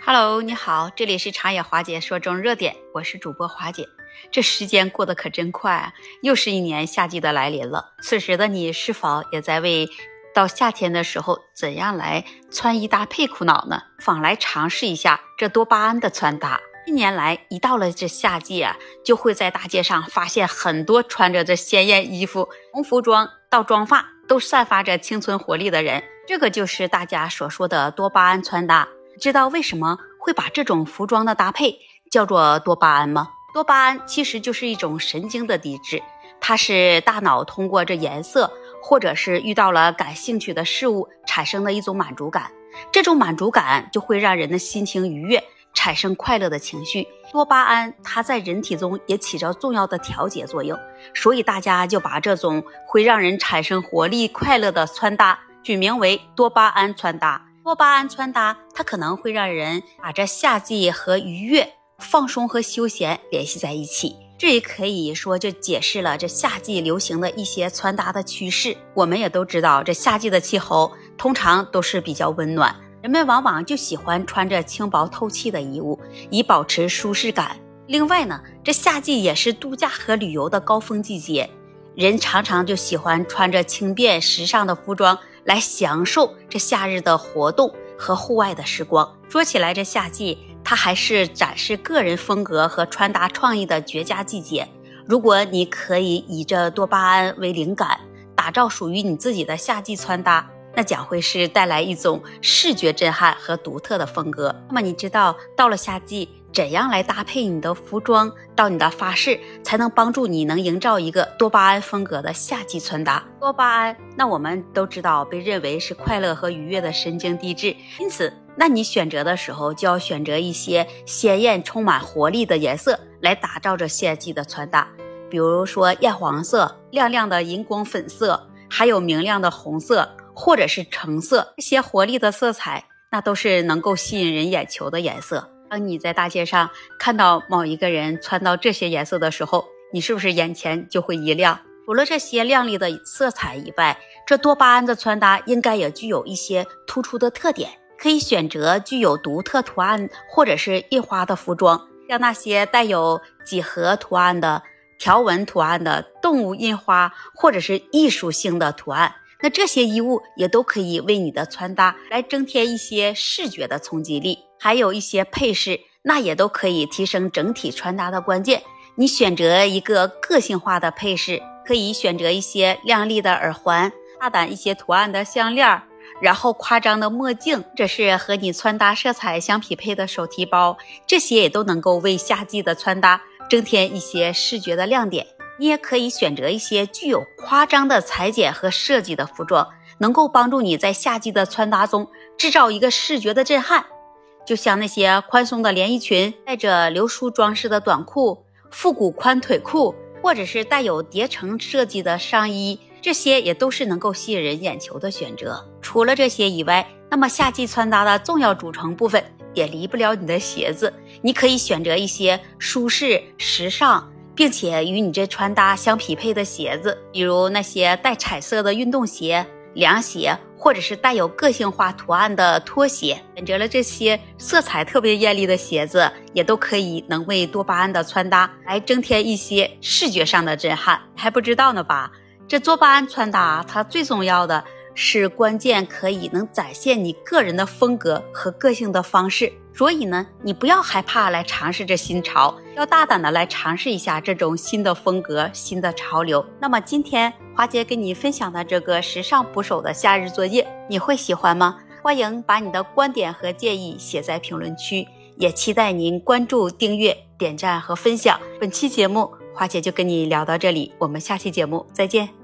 Hello，你好，这里是长野华姐说中热点，我是主播华姐。这时间过得可真快啊，又是一年夏季的来临了。此时的你是否也在为到夏天的时候怎样来穿衣搭配苦恼呢？妨来尝试一下这多巴胺的穿搭。近年来，一到了这夏季啊，就会在大街上发现很多穿着这鲜艳衣服，从服装到妆发都散发着青春活力的人。这个就是大家所说的多巴胺穿搭。知道为什么会把这种服装的搭配叫做多巴胺吗？多巴胺其实就是一种神经的递质，它是大脑通过这颜色或者是遇到了感兴趣的事物产生的一种满足感，这种满足感就会让人的心情愉悦，产生快乐的情绪。多巴胺它在人体中也起着重要的调节作用，所以大家就把这种会让人产生活力、快乐的穿搭取名为多巴胺穿搭。多巴胺穿搭，它可能会让人把这夏季和愉悦、放松和休闲联系在一起。这也可以说就解释了这夏季流行的一些穿搭的趋势。我们也都知道，这夏季的气候通常都是比较温暖，人们往往就喜欢穿着轻薄透气的衣物，以保持舒适感。另外呢，这夏季也是度假和旅游的高峰季节，人常常就喜欢穿着轻便时尚的服装。来享受这夏日的活动和户外的时光。说起来，这夏季它还是展示个人风格和穿搭创意的绝佳季节。如果你可以以这多巴胺为灵感，打造属于你自己的夏季穿搭，那将会是带来一种视觉震撼和独特的风格。那么，你知道到了夏季？怎样来搭配你的服装到你的发饰，才能帮助你能营造一个多巴胺风格的夏季穿搭？多巴胺，那我们都知道被认为是快乐和愉悦的神经递质，因此，那你选择的时候就要选择一些鲜艳、充满活力的颜色来打造这夏季的穿搭，比如说艳黄色、亮亮的荧光粉色，还有明亮的红色或者是橙色，这些活力的色彩，那都是能够吸引人眼球的颜色。当你在大街上看到某一个人穿到这些颜色的时候，你是不是眼前就会一亮？除了这些亮丽的色彩以外，这多巴胺的穿搭应该也具有一些突出的特点。可以选择具有独特图案或者是印花的服装，像那些带有几何图案的、条纹图案的、动物印花或者是艺术性的图案。那这些衣物也都可以为你的穿搭来增添一些视觉的冲击力，还有一些配饰，那也都可以提升整体穿搭的关键。你选择一个个性化的配饰，可以选择一些亮丽的耳环、大胆一些图案的项链，然后夸张的墨镜，这是和你穿搭色彩相匹配的手提包，这些也都能够为夏季的穿搭增添一些视觉的亮点。你也可以选择一些具有夸张的裁剪和设计的服装，能够帮助你在夏季的穿搭中制造一个视觉的震撼。就像那些宽松的连衣裙，带着流苏装饰的短裤、复古宽腿裤，或者是带有叠层设计的上衣，这些也都是能够吸引人眼球的选择。除了这些以外，那么夏季穿搭的重要组成部分也离不了你的鞋子。你可以选择一些舒适、时尚。并且与你这穿搭相匹配的鞋子，比如那些带彩色的运动鞋、凉鞋，或者是带有个性化图案的拖鞋。选择了这些色彩特别艳丽的鞋子，也都可以能为多巴胺的穿搭来增添一些视觉上的震撼。还不知道呢吧？这多巴胺穿搭它最重要的是关键，可以能展现你个人的风格和个性的方式。所以呢，你不要害怕来尝试这新潮，要大胆的来尝试一下这种新的风格、新的潮流。那么今天花姐给你分享的这个时尚捕手的夏日作业，你会喜欢吗？欢迎把你的观点和建议写在评论区，也期待您关注、订阅、点赞和分享。本期节目花姐就跟你聊到这里，我们下期节目再见。